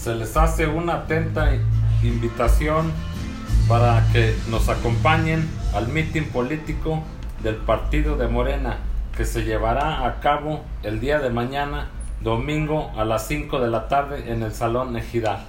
se les hace una atenta invitación para que nos acompañen al mitin político del partido de Morena que se llevará a cabo el día de mañana, domingo a las 5 de la tarde en el Salón Ejidal.